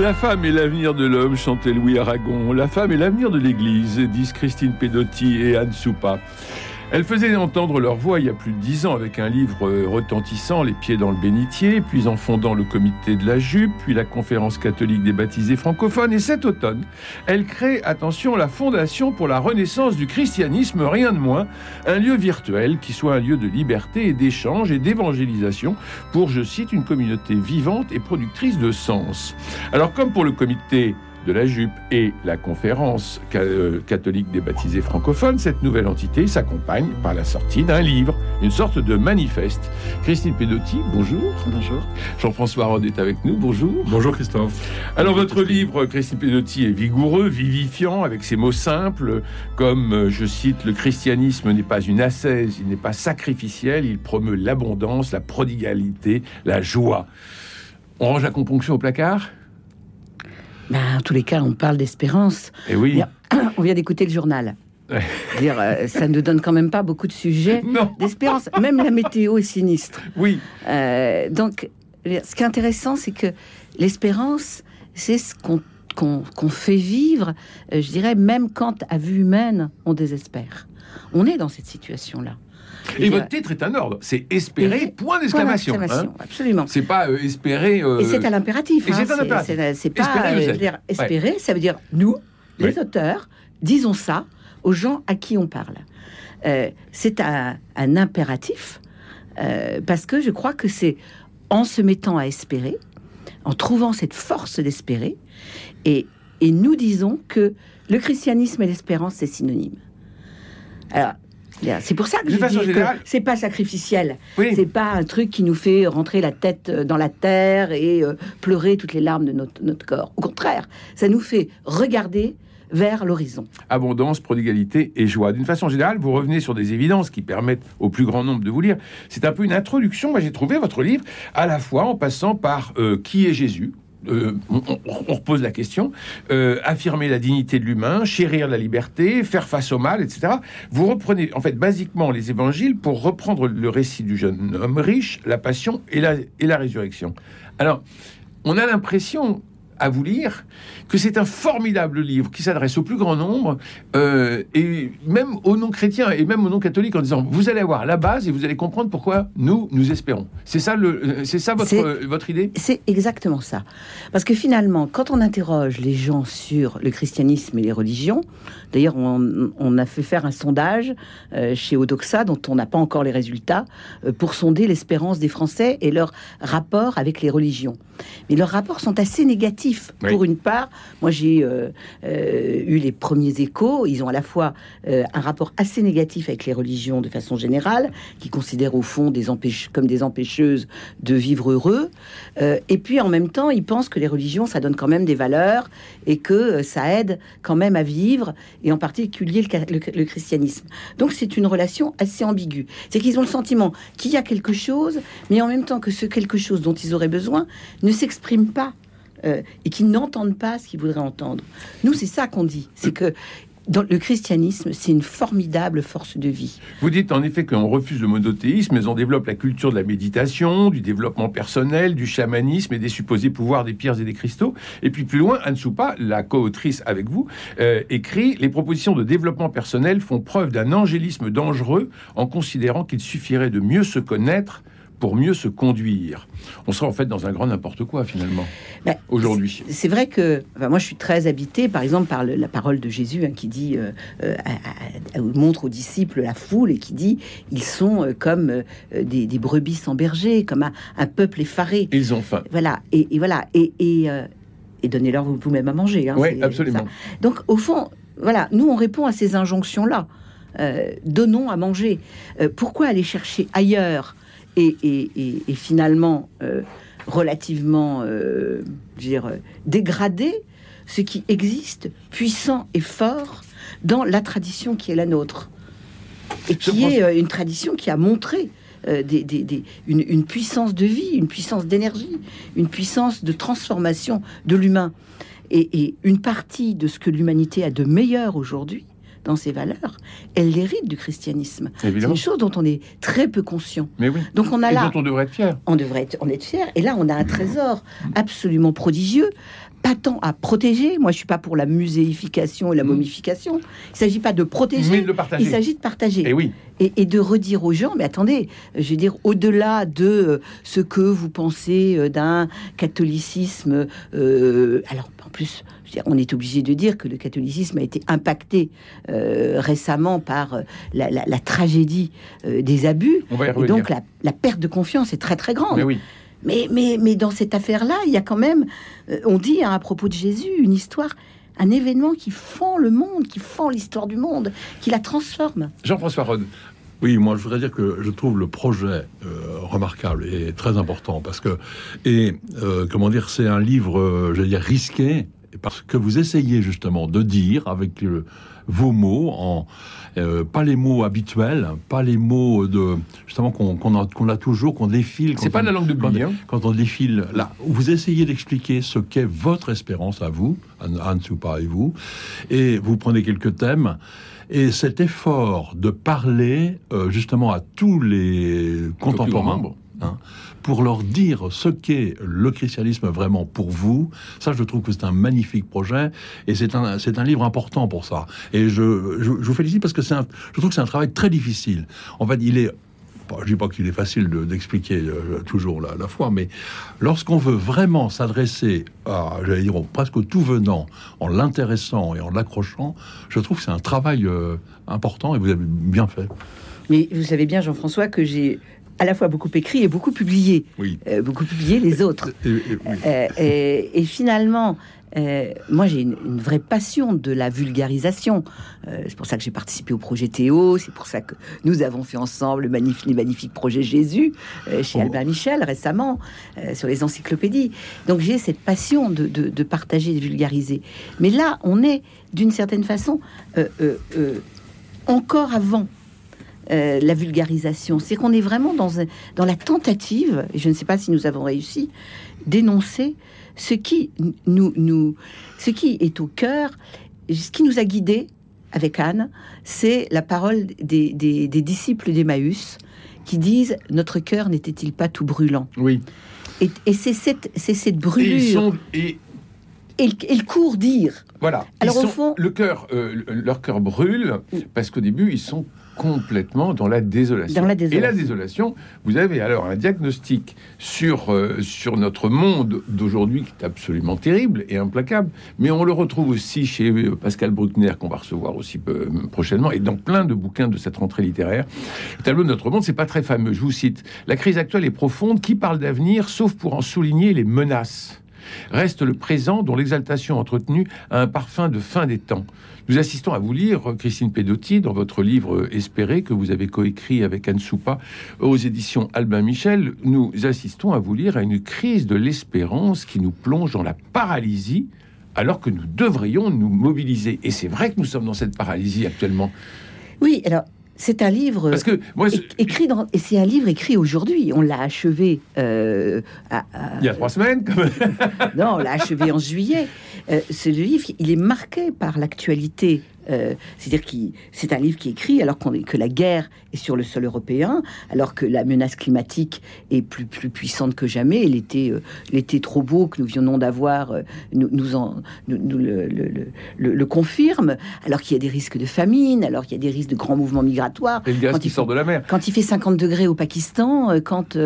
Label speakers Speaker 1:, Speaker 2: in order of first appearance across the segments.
Speaker 1: La femme est l'avenir de l'homme, chantait Louis Aragon. La femme est l'avenir de l'Église, disent Christine Pedotti et Anne Soupa. Elles faisaient entendre leur voix il y a plus de dix ans avec un livre retentissant, Les pieds dans le bénitier, puis en fondant le comité de la jupe, puis la conférence catholique des baptisés francophones. Et cet automne, elles créent, attention, la Fondation pour la renaissance du christianisme, rien de moins, un lieu virtuel qui soit un lieu de liberté et d'échange et d'évangélisation pour, je cite, une communauté vivante et productrice de sens. Alors comme pour le comité de la jupe et la conférence euh, catholique des baptisés francophones, cette nouvelle entité s'accompagne par la sortie d'un livre, une sorte de manifeste. Christine Pedotti, bonjour.
Speaker 2: Bonjour.
Speaker 1: Jean-François Rod est avec nous, bonjour.
Speaker 2: Bonjour Christophe.
Speaker 1: Alors votre livre, Christine Pedotti, est vigoureux, vivifiant, avec ses mots simples, comme, euh, je cite, le christianisme n'est pas une ascèse, il n'est pas sacrificiel, il promeut l'abondance, la prodigalité, la joie. On range la componction au placard?
Speaker 3: Ben, en tous les cas, on parle d'espérance.
Speaker 1: Et eh oui.
Speaker 3: On vient d'écouter le journal. Dire, euh, ça ne donne quand même pas beaucoup de sujets d'espérance. Même la météo est sinistre.
Speaker 1: Oui.
Speaker 3: Euh, donc, ce qui est intéressant, c'est que l'espérance, c'est ce qu'on fait vivre, euh, je dirais, même quand à vue humaine, on désespère. On est dans cette situation-là.
Speaker 1: Et votre titre est un ordre, c'est espérer, point d'exclamation. Hein.
Speaker 3: absolument.
Speaker 1: C'est pas euh, espérer.
Speaker 3: Euh, et c'est à l'impératif.
Speaker 1: Hein, c'est
Speaker 3: pas espérer, euh, dire, espérer ça veut dire nous, les auteurs, disons ça aux gens à qui on parle. c'est un, un, impératif parce que je crois que c'est en se mettant à espérer, en trouvant cette force d'espérer, et, et nous disons que le christianisme et l'espérance, c'est synonyme. Alors, c'est pour ça que je dis que c'est pas sacrificiel. C'est pas un truc qui nous fait rentrer la tête euh, dans la terre et euh, pleurer toutes les larmes de notre, notre corps. Au contraire, ça nous fait regarder vers l'horizon.
Speaker 1: Abondance, prodigalité et joie. D'une façon générale, vous revenez sur des évidences qui permettent au plus grand nombre de vous lire. C'est un peu une introduction. Moi, j'ai trouvé votre livre à la fois en passant par euh, qui est Jésus, euh, on, repose la question, euh, affirmer la dignité de l'humain, chérir la liberté, faire face au mal, etc. Vous reprenez en fait basiquement les évangiles pour reprendre le récit du jeune homme riche, la passion et la, et la résurrection. Alors, on a l'impression, à vous lire que c'est un formidable livre qui s'adresse au plus grand nombre euh, et même aux non-chrétiens et même aux non-catholiques en disant vous allez avoir la base et vous allez comprendre pourquoi nous nous espérons. C'est ça le, c'est ça votre votre idée?
Speaker 3: C'est exactement ça. Parce que finalement, quand on interroge les gens sur le christianisme et les religions, d'ailleurs on, a fait faire un sondage euh, chez Odoxa dont on n'a pas encore les résultats euh, pour sonder l'espérance des Français et leur rapport avec les religions. Mais leurs rapports sont assez négatifs. Pour une part, moi j'ai euh, euh, eu les premiers échos. Ils ont à la fois euh, un rapport assez négatif avec les religions de façon générale, qui considèrent au fond des comme des empêcheuses de vivre heureux. et puis en même temps, ils pensent que les religions, ça donne quand même des valeurs et que ça aide quand même à vivre, et en particulier le, le christianisme. Donc c'est une relation assez ambiguë. C'est qu'ils ont le sentiment qu'il y a quelque chose, mais en même temps que ce quelque chose dont ils auraient besoin ne s'expriment pas euh, et qui n'entendent pas ce qu'ils voudraient entendre. Nous, c'est ça qu'on dit, c'est que dans le christianisme, c'est une formidable force de vie.
Speaker 1: Vous dites en effet qu'on refuse le monothéisme, mais on développe la culture de la méditation, du développement personnel, du chamanisme et des supposés pouvoirs des pierres et des cristaux. Et puis plus loin, Anne Soupa, la co-autrice avec vous, euh, écrit Les propositions de développement personnel font preuve d'un angélisme dangereux en considérant qu'il suffirait de mieux se connaître pour mieux se conduire. On serait en fait dans un grand n'importe quoi finalement bah, aujourd'hui.
Speaker 3: C'est vrai que moi je suis très habité par exemple par la parole de Jésus hein, qui dit euh, euh, montre aux disciples la foule et qui dit ils sont euh, comme des, brebis sans berger, comme un, peuple effaré.
Speaker 1: Ils ont faim.
Speaker 3: Voilà et, voilà et, et, donnez-leur vous-même à manger. Hein,
Speaker 1: oui, absolument.
Speaker 3: Donc au fond, voilà, nous on répond à ces injonctions là. donnons à manger. Pourquoi aller chercher ailleurs et, et- et- et finalement euh, relativement euh, je veux dire, euh, dégrader ce qui existe, puissant et fort, dans la tradition qui est la nôtre et qui est une tradition qui a montré euh, des, des- des- une, une puissance de vie, une puissance d'énergie, une puissance de transformation de l'humain. Et, et une partie de ce que l'humanité a de meilleur aujourd'hui dans ses valeurs, elle l'hérite du christianisme. C'est une chose dont on est très peu conscient.
Speaker 1: Mais oui.
Speaker 3: Donc on a
Speaker 1: Et
Speaker 3: là,
Speaker 1: dont on devrait être fier.
Speaker 3: on devrait être, en être fier. Et là, on a un trésor absolument prodigieux, pas tant à protéger. Moi, je suis pas pour la muséification et la
Speaker 1: Mm.
Speaker 3: momification. Il s'agit pas de protéger.
Speaker 1: Mais de.
Speaker 3: Il s'agit de partager
Speaker 1: Et oui.
Speaker 3: et, et de redire aux gens, mais attendez, je veux dire, au-delà de euh, ce que vous pensez euh, d'un catholicisme, euh, alors en plus, on est obligé de dire que le catholicisme a été impacté euh, récemment par euh, la, la- la tragédie euh, des abus,
Speaker 1: On va y
Speaker 3: et donc la, la perte de confiance est très très grande.
Speaker 1: Mais oui.
Speaker 3: Mais, mais, mais dans cette affaire-là, il y a quand même, euh, on dit hein, à propos de Jésus, une histoire, un événement qui fend le monde, qui fend l'histoire du monde, qui la transforme.
Speaker 1: Jean-François Rode.
Speaker 2: Oui, moi je voudrais dire que je trouve le projet euh, remarquable et très important parce que, et euh, comment dire, c'est un livre, euh, j'allais dire, risqué parce que vous essayez justement de dire avec euh, vos mots, en, euh, pas les mots habituels, pas les mots de justement qu'on a, toujours, qu'on défile.
Speaker 1: C'est pas
Speaker 2: on-
Speaker 1: la langue de
Speaker 2: quand-
Speaker 1: Billy. Hein.
Speaker 2: quand on défile là, vous essayez d'expliquer ce qu'est votre espérance à vous, Anne, Soupa et vous, et vous prenez quelques thèmes. Et cet effort de parler euh, justement à tous les contemporains, hein, pour leur dire ce qu'est le christianisme vraiment pour vous, ça je trouve que c'est un magnifique projet et c'est un, un livre important pour ça. Et je, je, vous félicite parce que je trouve que c'est un travail très difficile. En fait, il est je dis pas qu'il est facile de- d'expliquer euh, toujours la, la foi, mais lorsqu'on veut vraiment s'adresser à, j'allais dire, presque tout venant, en l'intéressant et en l'accrochant, je trouve que c'est un travail euh, important et vous avez bien fait.
Speaker 3: Mais vous savez bien, Jean-François, que j'ai à la fois beaucoup écrit et beaucoup publié,
Speaker 2: Oui.
Speaker 3: euh, beaucoup publié les autres.
Speaker 2: Et- et- oui.
Speaker 3: Euh, et, et finalement, euh, moi j'ai une, une vraie passion de la vulgarisation. Euh, c'est pour ça que j'ai participé au projet Théo, c'est pour ça que nous avons fait ensemble le magnif- les magnifiques projets Jésus euh, chez
Speaker 2: Oh.
Speaker 3: Albin Michel récemment sur les encyclopédies. Donc j'ai cette passion de, de- de partager, de vulgariser. Mais là, on est d'une certaine façon encore avant. Euh, la vulgarisation, c'est qu'on est vraiment dans, la tentative, et je ne sais pas si nous avons réussi, d'énoncer ce qui nous, nous, ce qui est au cœur, ce qui nous a guidés avec Anne, c'est la parole des, des- des disciples d'Emmaüs qui disent notre cœur n'était-il pas tout brûlant?
Speaker 1: Oui.
Speaker 3: Et, et c'est cette,
Speaker 1: Et
Speaker 3: brûlure
Speaker 1: ils sont. Et
Speaker 3: et, le- et le court dire.
Speaker 1: Voilà.
Speaker 3: Alors,
Speaker 1: Ils
Speaker 3: au
Speaker 1: sont-
Speaker 3: fond-
Speaker 1: le cœur, euh, leur cœur brûle parce qu'au début ils sont complètement dans la désolation.
Speaker 3: Dans la
Speaker 1: Et la désolation, vous avez alors un diagnostic sur euh, sur notre monde d'aujourd'hui qui est absolument terrible et implacable, mais on le retrouve aussi chez euh, Pascal Bruckner qu'on va recevoir aussi peu- prochainement et dans plein de bouquins de cette rentrée littéraire. Le tableau de notre monde, c'est pas très fameux. Je vous cite la crise actuelle est profonde. Qui parle d'avenir, sauf pour en souligner les menaces? Reste le présent dont l'exaltation entretenue a un parfum de fin des temps. Nous assistons à vous lire, Christine Pedotti, dans votre livre Espérer, que vous avez coécrit avec Anne Soupa aux éditions Albin Michel. Nous assistons à vous lire à une crise de l'espérance qui nous plonge dans la paralysie alors que nous devrions nous mobiliser. Et c'est vrai que nous sommes dans cette paralysie actuellement.
Speaker 3: Oui, alors c'est un livre
Speaker 1: Parce que moi,
Speaker 3: é- écrit dans, et c'est un livre écrit aujourd'hui. On l'a achevé. euh, à- à-
Speaker 1: il y a trois semaines, quand même.
Speaker 3: Non, on l'a achevé en juillet. Euh, ce livre, il est marqué par l'actualité. Euh, C'est-à-dire que c'est un livre qui écrit alors qu'on est, que la guerre est sur le sol européen, alors que la menace climatique est plus, plus puissante que jamais. L'été, euh, l'été trop beau que nous venons d'avoir euh, nous, nous, en, nous, nous le, le- le- le- le confirme, alors qu'il y a des risques de famine, alors qu'il y a des risques de grands mouvements migratoires.
Speaker 1: Et le gaz
Speaker 3: Quand
Speaker 1: qui
Speaker 3: il
Speaker 1: sort de la mer.
Speaker 3: Quand il fait 50 degrés au Pakistan, quand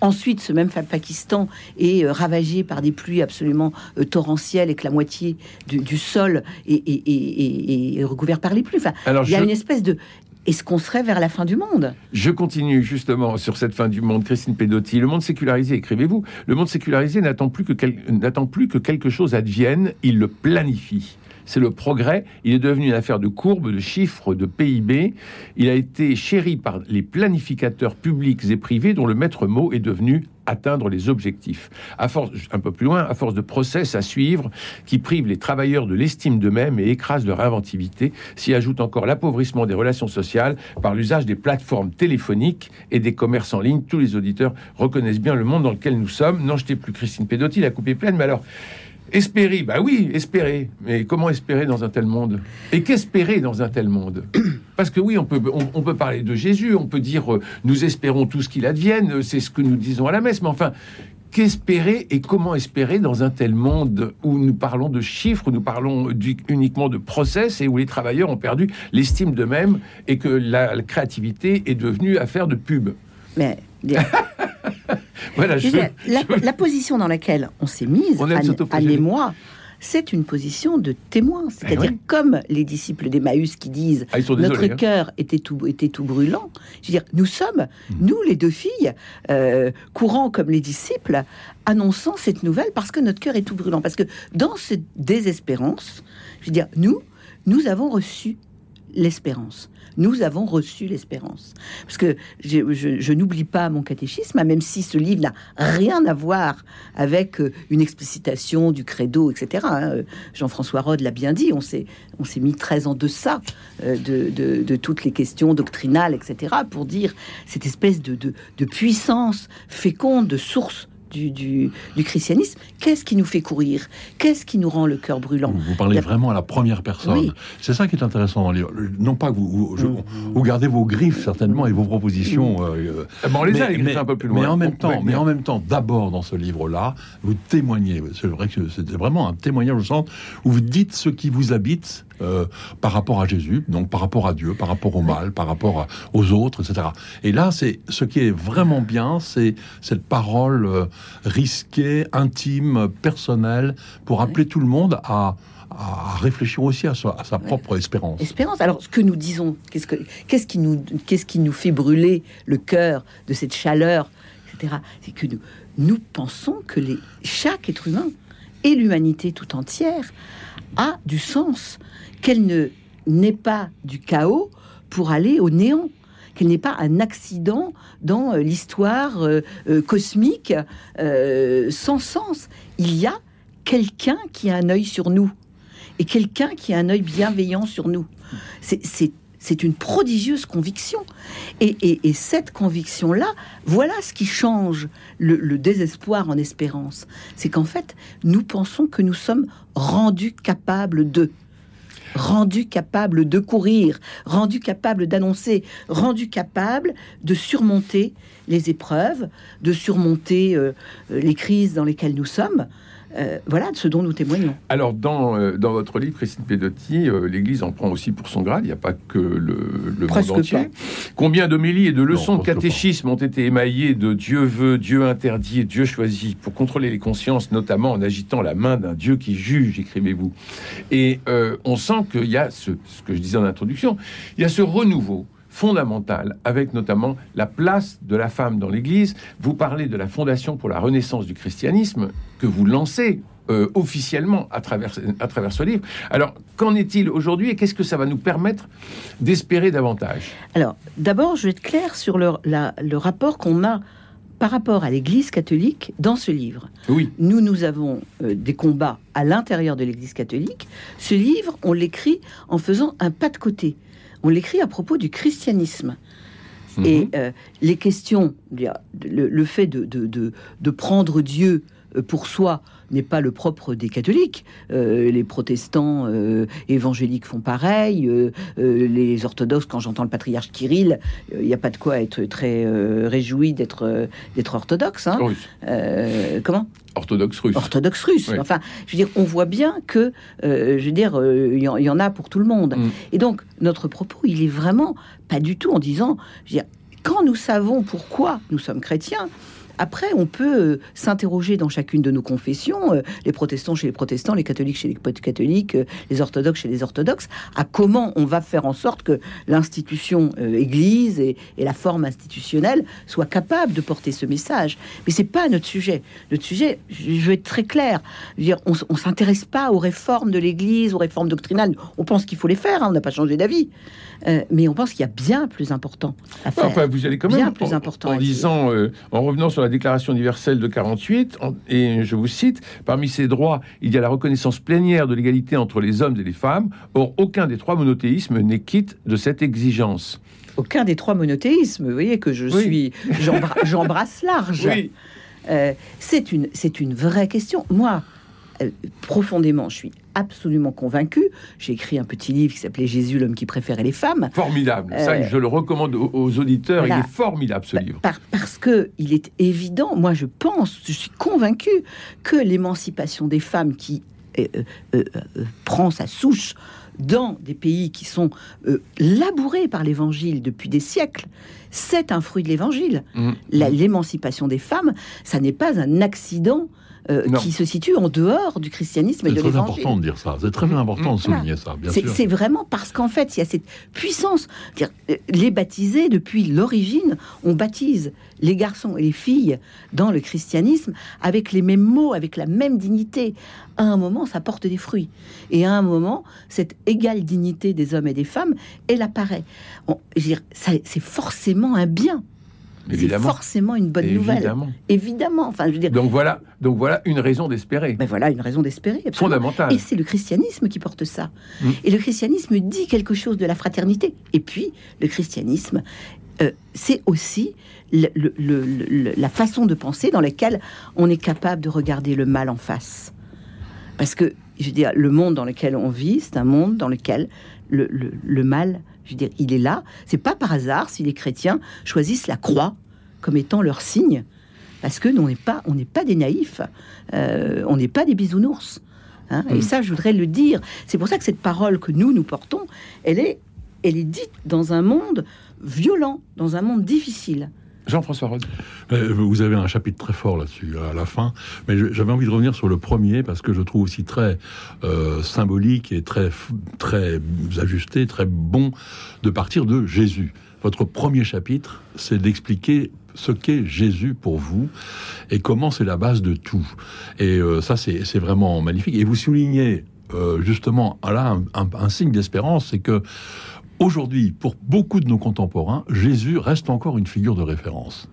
Speaker 3: ensuite ce même Pakistan est ravagé par des pluies absolument torrentielles et que la moitié du, du sol est, est- est- est- est recouvert par les pluies. Enfin,
Speaker 1: Alors,
Speaker 3: il y a
Speaker 1: je-
Speaker 3: une espèce de... Est-ce qu'on serait vers la fin du monde?
Speaker 1: Je continue justement sur cette fin du monde, Christine Pedotti. Le monde sécularisé, écrivez-vous, le monde sécularisé n'attend plus, que quel- plus que quelque chose advienne, il le planifie. C'est le progrès. Il est devenu une affaire de courbes, de chiffres, de PIB. Il a été chéri par les planificateurs publics et privés dont le maître mot est devenu atteindre les objectifs. À force, un peu plus loin, à force de process à suivre qui privent les travailleurs de l'estime d'eux-mêmes et écrasent leur inventivité, s'y ajoute encore l'appauvrissement des relations sociales par l'usage des plateformes téléphoniques et des commerces en ligne. Tous les auditeurs reconnaissent bien le monde dans lequel nous sommes. Non, je t'ai plus Christine Pedotti, la coupe est pleine, mais alors Espérer, bah oui, espérer. Mais comment espérer dans un tel monde? Et qu'espérer dans un tel monde? Parce que oui, on peut, on, peut parler de Jésus, on peut dire euh, nous espérons tout ce qu'il advienne, c'est ce que nous disons à la messe, mais enfin, qu'espérer et comment espérer dans un tel monde où nous parlons de chiffres, où nous parlons uniquement de process et où les travailleurs ont perdu l'estime d'eux-mêmes et que la, créativité est devenue affaire de pub?
Speaker 3: Mais voilà, la, position dans laquelle on s'est mise, Anne, et moi, c'est une position de témoin. Ben C'est-à-dire, comme les disciples d'Emmaüs qui disent ah, Notre hein. cœur était, tout, était tout brûlant. Je veux dire, nous sommes, hmm. nous les deux filles, euh, courant comme les disciples, annonçant cette nouvelle parce que notre cœur est tout brûlant. Parce que dans cette désespérance, je veux dire, nous, nous avons reçu l'espérance nous avons reçu l'espérance. Parce que je, n'oublie pas mon catéchisme, même si ce livre n'a rien à voir avec euh, une explicitation du credo, etc. Hein. Jean-François Rode l'a bien dit, on s'est, mis très en deçà euh, de, toutes les questions doctrinales, etc., pour dire cette espèce de, de puissance féconde, de source du, christianisme, qu'est-ce qui nous fait courir? Qu'est-ce qui nous rend le cœur brûlant?
Speaker 2: Vous parlez vraiment à la première personne. C'est ça qui est intéressant dans le livre. Non pas que vous, mm. vous, gardez vos griffes certainement et vos propositions. Mm.
Speaker 1: Euh, eh ben, on les a mais, un peu plus loin.
Speaker 2: Mais en même temps, mais en même temps, d'abord dans ce livre-là, vous témoignez. C'est vrai que c'était vraiment un témoignage au sens où vous dites ce qui vous habite euh, par rapport à Jésus, donc par rapport à Dieu, par rapport au mal, par rapport aux autres, etc. Et là, c'est ce qui est vraiment bien, c'est cette parole euh, risquée, intime, personnelle, pour appeler tout le monde à, réfléchir aussi à sa, propre espérance.
Speaker 3: Espérance. Alors, ce que nous disons, qu'est-ce, que, qu'est-ce, qui nous, qu'est-ce qui nous fait brûler le cœur de cette chaleur, etc. C'est que nous, nous pensons que les, chaque être humain et l'humanité tout entière a du sens qu'elle ne n'est pas du chaos pour aller au néant, qu'elle n'est pas un accident dans euh, l'histoire euh, euh, cosmique sans sens. Il y a quelqu'un qui a un œil sur nous et quelqu'un qui a un œil bienveillant sur nous. C'est une prodigieuse conviction. Et, cette conviction-là, voilà ce qui change le désespoir en espérance. C'est qu'en fait, nous pensons que nous sommes rendus capables de rendu capable de courir, rendu capable d'annoncer, rendu capable de surmonter les épreuves, de surmonter euh, les crises dans lesquelles nous sommes. Euh, voilà de ce dont nous témoignons.
Speaker 1: Alors, dans, euh, dans votre livre, Christine Pedotti, l'Église en prend aussi pour son grade. Il n'y a pas que le, le monde entier. Combien d'homélies et de leçons de catéchisme ont été émaillées de Dieu veut, Dieu interdit et Dieu choisit pour contrôler les consciences, notamment en agitant la main d'un Dieu qui juge, écrivez-vous. Et on sent qu'il y a ce, ce que je disais en introduction, il y a ce renouveau fondamentale, avec notamment la place de la femme dans l'Église. Vous parlez de la Fondation pour la Renaissance du christianisme que vous lancez euh, officiellement à travers, à travers ce livre. Alors, qu'en est-il aujourd'hui et qu'est-ce que ça va nous permettre d'espérer davantage?
Speaker 3: Alors, d'abord, je vais être clair sur le, le rapport qu'on a par rapport à l'Église catholique dans ce livre.
Speaker 1: Oui.
Speaker 3: Nous, nous avons euh, des combats à l'intérieur de l'Église catholique. Ce livre, on l'écrit en faisant un pas de côté on l'écrit à propos du christianisme. Mhm. Et euh, les questions, le, fait de, de, prendre Dieu euh, pour soi n'est pas le propre des catholiques. Euh, les protestants évangéliques font pareil. les orthodoxes, quand j'entends le patriarche Kirill, il n'y a pas de quoi être très réjoui d'être d'être orthodoxe. Hein. comment?
Speaker 1: Orthodoxe russe.
Speaker 3: Orthodoxe russe. Enfin, je veux dire, on voit bien que, je veux dire, il y, en a pour tout le monde. Mm. Et donc, notre propos, il est vraiment pas du tout en disant, je veux dire, quand nous savons pourquoi nous sommes chrétiens, Après, on peut euh, s'interroger dans chacune de nos confessions, euh, les protestants chez les protestants, les catholiques chez les catholiques, euh, les orthodoxes chez les orthodoxes, à comment on va faire en sorte que l'institution Église et, la forme institutionnelle soient capables de porter ce message. Mais c'est pas notre sujet. Notre sujet, je vais être très clair, dire, on s'intéresse pas aux réformes de l'Église, aux réformes doctrinales. On pense qu'il faut les faire, hein, on n'a pas changé d'avis. Euh, mais on pense qu'il y a bien plus important à faire.
Speaker 1: Enfin, vous allez quand
Speaker 3: Bien
Speaker 1: même
Speaker 3: plus
Speaker 1: en-
Speaker 3: important
Speaker 1: en, disant, euh, en revenant sur la Déclaration universelle de 48, en- et je vous cite, parmi ces droits, il y a la reconnaissance plénière de l'égalité entre les hommes et les femmes. Or, aucun des trois monothéismes n'est quitte de cette exigence.
Speaker 3: Aucun des trois monothéismes, vous voyez que je
Speaker 1: Oui.
Speaker 3: suis, j'embra- j'embrasse large.
Speaker 1: Oui,
Speaker 3: Euh, c'est une, c'est une vraie question. Moi, profondément, je suis absolument convaincue. J'ai écrit un petit livre qui s'appelait Jésus, l'homme qui préférait les femmes.
Speaker 1: formidable. Ça,
Speaker 3: Euh,
Speaker 1: je le recommande aux, aux auditeurs.
Speaker 3: voilà.
Speaker 1: Il est formidable ce livre.
Speaker 3: par- parce que il est évident, moi je pense, je suis convaincue que l'émancipation des femmes qui euh, euh, euh, euh, prend sa souche dans des pays qui sont euh, labourés par l'évangile depuis des siècles, c'est un fruit de l'évangile. La- L'émancipation des femmes, ça n'est pas un accident euh, qui se situe en dehors du christianisme et
Speaker 2: C'est
Speaker 3: de
Speaker 2: très
Speaker 3: l'évangile.
Speaker 2: important de dire ça. C'est très important de
Speaker 3: Voilà.
Speaker 2: souligner ça,
Speaker 3: C'est c'est vraiment parce qu'en fait, il y a cette puissance. Euh, Les baptisés, depuis l'origine, on baptise les garçons et les filles dans le christianisme avec les mêmes mots, avec la même dignité. À un moment, ça porte des fruits. Et à un moment, cette égale dignité des hommes et des femmes, elle apparaît. C'est forcément un bien. C'est forcément une bonne nouvelle.
Speaker 1: Évidemment.
Speaker 3: Enfin, je veux dire,
Speaker 1: Donc voilà, donc voilà une raison d'espérer.
Speaker 3: ben voilà une raison d'espérer.
Speaker 1: Fondamentale.
Speaker 3: Et c'est le christianisme qui porte ça.
Speaker 1: Mm.
Speaker 3: Et le christianisme dit quelque chose de la fraternité. Et puis, le christianisme, euh, c'est aussi le- le- le- le- la façon de penser dans laquelle on est capable de regarder le mal en face. Parce que, je veux dire, le monde dans lequel on vit, c'est un monde dans lequel le, le- le mal, je veux dire, il est là. C'est pas par hasard si les chrétiens choisissent la croix comme étant leur signe. Parce que nous, on n'est pas, on n'est pas des naïfs, euh, on n'est pas des bisounours. hein. Et
Speaker 1: Mm.
Speaker 3: ça, je voudrais le dire. C'est pour ça que cette parole que nous nous portons, elle est, elle est dite dans un monde violent, dans un monde difficile.
Speaker 1: Jean-François Rode.
Speaker 2: Euh, Vous avez un chapitre très fort là-dessus, à la fin. Mais j'avais envie de revenir sur le premier, parce que je trouve aussi très euh, symbolique et très, très ajusté, très bon de partir de Jésus. Votre premier chapitre, c'est d'expliquer ce qu'est Jésus pour vous et comment c'est la base de tout. Et euh, ça, c'est vraiment magnifique. Et vous soulignez euh, justement là un- un signe d'espérance, c'est que Aujourd'hui, pour beaucoup de nos contemporains, Jésus reste encore une figure de référence.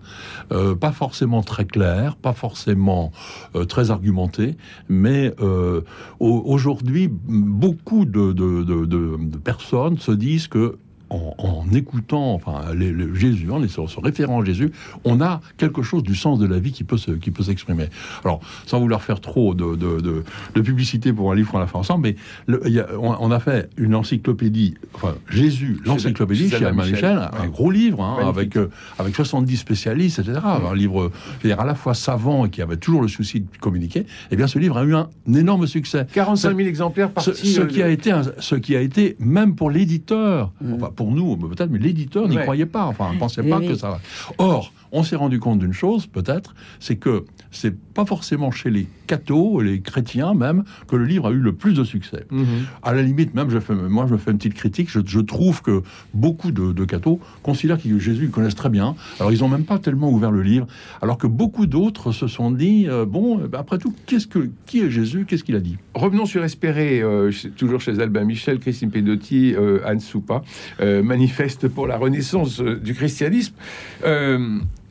Speaker 2: Euh, pas forcément très claire, pas forcément euh, très argumentée, mais euh, au- aujourd'hui, beaucoup de personnes se disent que en, en écoutant enfin, les- les- Jésus, en se, se référant à Jésus, on a quelque chose du sens de la vie qui peut se- qui peut s'exprimer. Alors, sans vouloir faire trop de, de- de- de publicité pour un livre qu'on a fait ensemble, mais le- il y a- on, on a fait une encyclopédie, enfin Jésus, l'encyclopédie
Speaker 1: chez Michel,
Speaker 2: Michel, un
Speaker 1: ouais.
Speaker 2: gros livre hein, avec euh, avec 70 spécialistes, etc. Un livre, à la fois savant et qui avait toujours le souci de communiquer. Eh bien, ce livre a eu un énorme succès.
Speaker 1: 45 000 exemplaires
Speaker 2: Ce,
Speaker 1: partis.
Speaker 2: ce
Speaker 1: euh,
Speaker 2: qui a été, un- ce qui a été, même pour l'éditeur,
Speaker 3: Mm.
Speaker 2: enfin pour nous peut-être, mais l'éditeur n'y
Speaker 1: Ouais.
Speaker 2: croyait pas. Enfin, ne pensait
Speaker 3: Oui,
Speaker 2: pas
Speaker 3: oui.
Speaker 2: que ça. va. Or, on s'est rendu compte d'une chose, peut-être, c'est que c'est pas forcément chez les cathos, les chrétiens même, que le livre a eu le plus de succès.
Speaker 1: mhm.
Speaker 2: À la limite, même, je fais, moi, je me fais une petite critique. Je, je trouve que beaucoup de, de cathos considèrent que Jésus ils connaissent très bien. Alors, ils n'ont même pas tellement ouvert le livre. Alors que beaucoup d'autres se sont dit euh, bon, euh, après tout, qu'est-ce que, qui est Jésus? Qu'est-ce qu'il a dit?
Speaker 1: Revenons sur Espérer, euh, toujours chez Albin Michel, Christine Pedotti, euh, Anne Soupa, manifeste pour la renaissance du christianisme.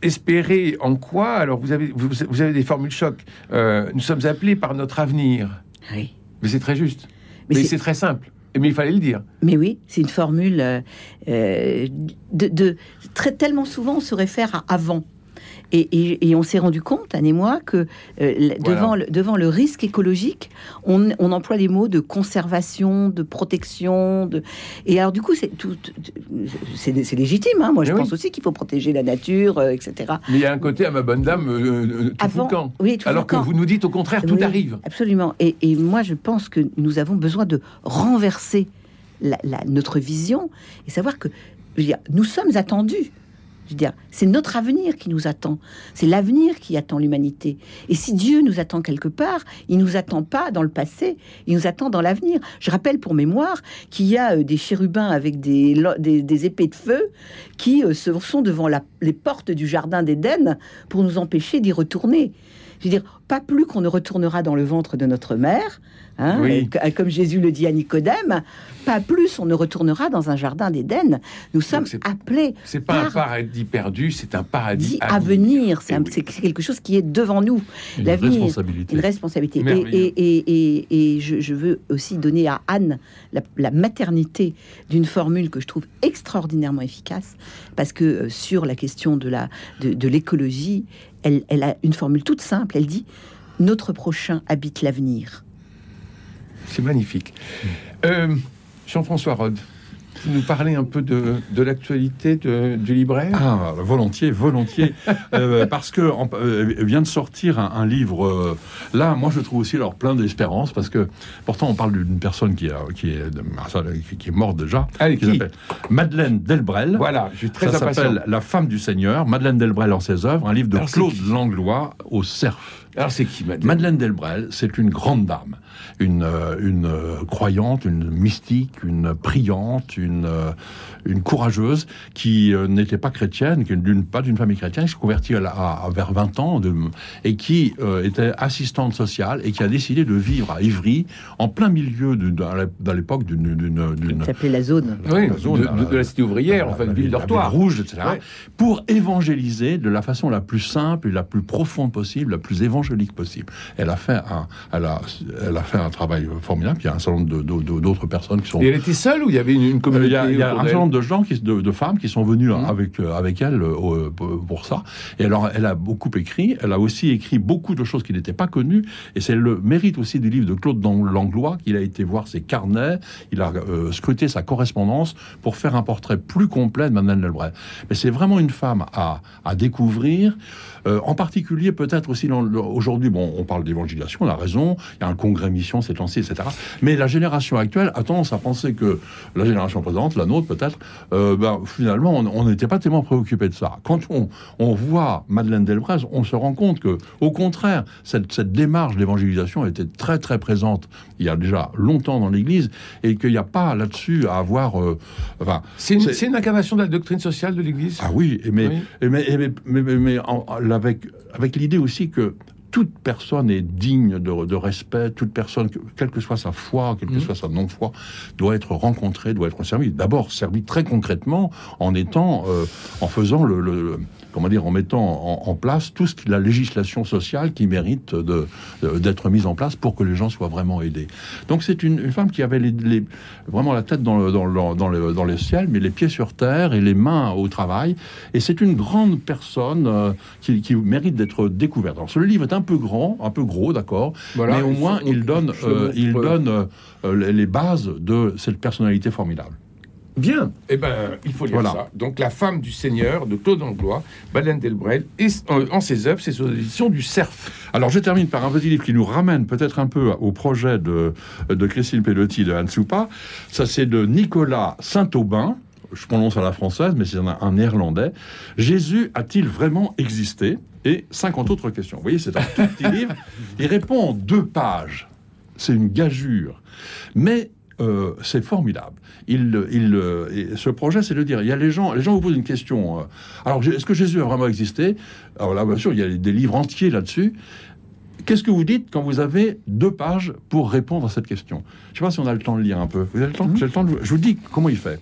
Speaker 1: Espérer en quoi Alors, vous avez, vous, vous avez des formules choc. Euh, nous sommes appelés par notre avenir.
Speaker 3: Oui.
Speaker 1: Mais c'est très juste.
Speaker 3: Mais
Speaker 1: Mais,
Speaker 3: c'est-
Speaker 1: c'est très simple. Mais il fallait le dire.
Speaker 3: Mais oui, c'est une formule euh, euh, de, de- très tellement souvent on se réfère à avant. Et, et- et on s'est rendu compte, Anne et moi, que euh,
Speaker 1: Voilà.
Speaker 3: devant, le, devant le risque écologique, on, on emploie les mots de conservation, de protection. De... Et alors, du coup, c'est tout, légitime. hein. Moi, je
Speaker 1: Mais oui.
Speaker 3: pense aussi qu'il faut protéger la nature, euh, etc.
Speaker 1: Mais il y a un côté à ma bonne dame euh, tout
Speaker 3: Avant-
Speaker 1: fouquant.
Speaker 3: oui, tout
Speaker 1: Alors que vous nous dites au contraire, tout
Speaker 3: Oui,
Speaker 1: arrive.
Speaker 3: Absolument. Et, et moi, je pense que nous avons besoin de renverser la- la- notre vision et savoir que je veux dire, nous sommes attendus Je dire, c'est notre avenir qui nous attend. C'est l'avenir qui attend l'humanité. Et si Dieu nous attend quelque part, il nous attend pas dans le passé, il nous attend dans l'avenir. Je rappelle pour mémoire qu'il y a euh, des chérubins avec des, des, épées de feu qui euh, se sont devant les portes du jardin d'Éden pour nous empêcher d'y retourner. Je veux dire, pas plus qu'on ne retournera dans le ventre de notre mère, hein, euh, comme Jésus le dit à Nicodème, pas plus on ne retournera dans un jardin d'Éden. Nous sommes appelés.
Speaker 1: C'est pas un paradis perdu, c'est un paradis
Speaker 3: à, venir. Eh c'est quelque chose qui est devant nous.
Speaker 2: Une responsabilité.
Speaker 3: Une responsabilité. Et, je, veux aussi donner à Anne la, maternité d'une formule que je trouve extraordinairement efficace, parce que euh, sur la question de l'écologie, elle, a une formule toute simple. Elle dit Notre prochain habite l'avenir.
Speaker 1: C'est magnifique. Euh, Jean-François Rode, nous parler un peu de, l'actualité du libraire?
Speaker 2: Ah, volontiers, volontiers. Euh, parce que euh, vient de sortir un, livre. là, moi, je trouve aussi alors plein d'espérance parce que pourtant, on parle d'une personne qui, a, qui, est, qui, est morte déjà.
Speaker 1: qui,
Speaker 2: s'appelle Madeleine Delbrel.
Speaker 1: Voilà, je suis très
Speaker 2: Ça s'appelle La femme du Seigneur. Madeleine Delbrel en ses œuvres, un livre de Claude Langlois au cerf.
Speaker 1: Alors c'est qui Madeleine
Speaker 2: Madeleine Delbrel, c'est une grande dame, une, euh, une euh, croyante, une mystique, une priante, une, euh, une courageuse qui n'était pas chrétienne, qui d'une pas d'une famille chrétienne, qui s'est convertie à, vers 20 ans de, et qui était assistante sociale et qui a décidé de vivre à Ivry en plein milieu de, l'époque d'une d'une
Speaker 3: s'appelait la zone,
Speaker 1: oui, la zone de, la, cité ouvrière, en fait, ville dortoir
Speaker 2: rouge, etc. Pour évangéliser de la façon la plus simple et la plus profonde possible, la plus évangélique possible. Elle a fait un, elle a, elle a fait un travail formidable. Il y a un certain nombre d'autres personnes qui sont.
Speaker 1: Et elle était seule ou il y avait une, communauté
Speaker 2: euh, Il y a, un certain nombre de gens, qui, de, femmes qui sont venues mmh. avec, euh, avec elle euh, pour ça. Et alors, elle a beaucoup écrit. Elle a aussi écrit beaucoup de choses qui n'étaient pas connues. Et c'est le mérite aussi du livre de Claude Langlois qu'il a été voir ses carnets. Il a scruté sa correspondance pour faire un portrait plus complet de Madeleine Delbray. Mais c'est vraiment une femme à, à découvrir. en particulier, peut-être aussi aujourd'hui, bon, on parle d'évangélisation, on a raison, il y a un congrès mission, c'est lancé, etc. Mais la génération actuelle a tendance à penser que la génération présente, la nôtre peut-être, euh, ben, finalement, on n'était pas tellement préoccupé de ça. Quand on, on voit Madeleine Delbrez, on se rend compte que, au contraire, cette, cette démarche d'évangélisation était très très présente il y a déjà longtemps dans l'Église et qu'il n'y a pas là-dessus à avoir. Euh,
Speaker 1: enfin, c'est une, incarnation de la doctrine sociale de l'Église?
Speaker 2: Ah oui, mais, mais, mais, mais, avec, avec l'idée aussi que toute personne est digne de, respect, toute personne, quelle que soit sa foi, quelle que mmh. soit sa non-foi, doit être rencontrée, doit être servie. D'abord, servie très concrètement en étant, euh, en faisant le, comment dire, en mettant en, place tout ce qui la législation sociale qui mérite d'être mise en place pour que les gens soient vraiment aidés. Donc c'est une, femme qui avait les, vraiment la tête dans le, dans, le, dans, le, dans le ciel, mais les pieds sur terre et les mains au travail. Et c'est une grande personne euh, qui, qui, mérite d'être découverte. Alors ce livre est un peu grand, un peu gros, d'accord, mais au moins il donne, euh, il donne euh, les bases de cette personnalité formidable.
Speaker 1: Bien. Eh ben, il faut lire ça. Donc, La femme du Seigneur de Claude Anglois, Baleine Delbrel, et en, ses œuvres, c'est aux éditions du Cerf.
Speaker 2: Alors, je termine par un petit livre qui nous ramène peut-être un peu au projet de, de Christine Pelotti de Soupa. Ça, c'est de Nicolas Saint-Aubin. Je prononce à la française, mais c'est un, un néerlandais. Jésus a-t-il vraiment existé? Et 50 autres questions. Vous voyez, c'est un tout petit livre. Il répond en deux pages. C'est une gageure. Mais euh, c'est formidable. Il, il, euh, ce projet, c'est de dire, il y a les gens, les gens vous posent une question. Euh, alors, est-ce que Jésus a vraiment existé? Alors là, bien sûr, il y a des livres entiers là-dessus. Qu'est-ce que vous dites quand vous avez deux pages pour répondre à cette question? Je ne sais pas si on a le temps de lire un peu. Vous avez le temps, le temps de... Je vous dis comment il fait.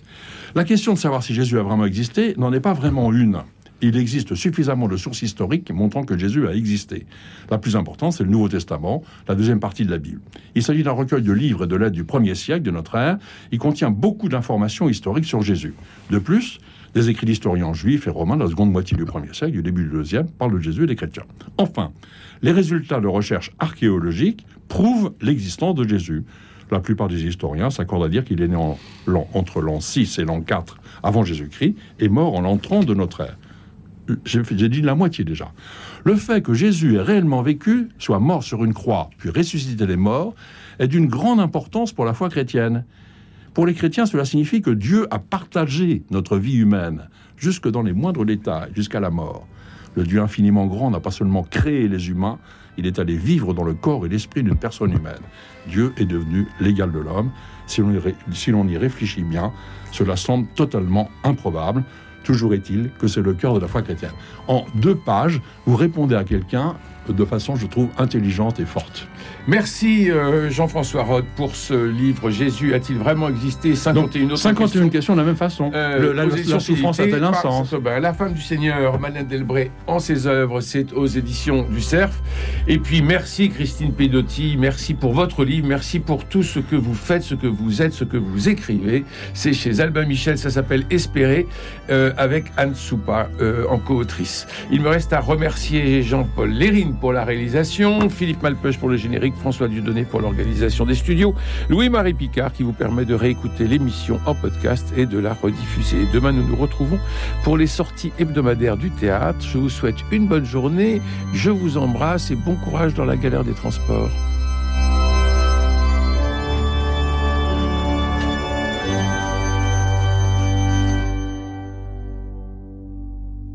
Speaker 2: La question de savoir si Jésus a vraiment existé n'en est pas vraiment une il existe suffisamment de sources historiques montrant que Jésus a existé. La plus importante, c'est le Nouveau Testament, la deuxième partie de la Bible. Il s'agit d'un recueil de livres et de lettres du premier siècle de notre ère. Il contient beaucoup d'informations historiques sur Jésus. De plus, des écrits d'historiens juifs et romains de la seconde moitié du premier siècle, du début du deuxième, parlent de Jésus et des chrétiens. Enfin, les résultats de recherches archéologiques prouvent l'existence de Jésus. La plupart des historiens s'accordent à dire qu'il est né entre l'an 6 et l'an 4 avant Jésus-Christ et mort en l'an 30 de notre ère j'ai dit la moitié déjà. Le fait que Jésus ait réellement vécu, soit mort sur une croix, puis ressuscité les morts, est d'une grande importance pour la foi chrétienne. Pour les chrétiens, cela signifie que Dieu a partagé notre vie humaine, jusque dans les moindres détails, jusqu'à la mort. Le Dieu infiniment grand n'a pas seulement créé les humains, il est allé vivre dans le corps et l'esprit d'une personne humaine. Dieu est devenu l'égal de l'homme. Si l'on y réfléchit bien, cela semble totalement improbable. Toujours est-il que c'est le cœur de la foi chrétienne. En deux pages, vous répondez à quelqu'un de façon, je trouve, intelligente et forte.
Speaker 1: Merci euh, Jean-François Roth pour ce livre Jésus a-t-il vraiment existé? 51
Speaker 2: autres 51 questions. de la même façon. Euh, la, la, souffrance a-t-elle un sens?
Speaker 1: La femme du Seigneur, Manette Delbray, en ses œuvres, c'est aux éditions du Cerf. Et puis merci Christine Pedotti, merci pour votre livre, merci pour tout ce que vous faites, ce que vous êtes, ce que vous écrivez. C'est chez Albin Michel, ça s'appelle Espérer, euh, avec Anne Soupa en co-autrice. Il me reste à remercier Jean-Paul Lérine pour la réalisation, Philippe Malpeuch pour le générique, François Dieudonné pour l'organisation des studios, Louis-Marie Picard qui vous permet de réécouter l'émission en podcast et de la rediffuser. Demain, nous nous retrouvons pour les sorties hebdomadaires du théâtre. Je vous souhaite une bonne journée, je vous embrasse et bon courage dans la galère des transports.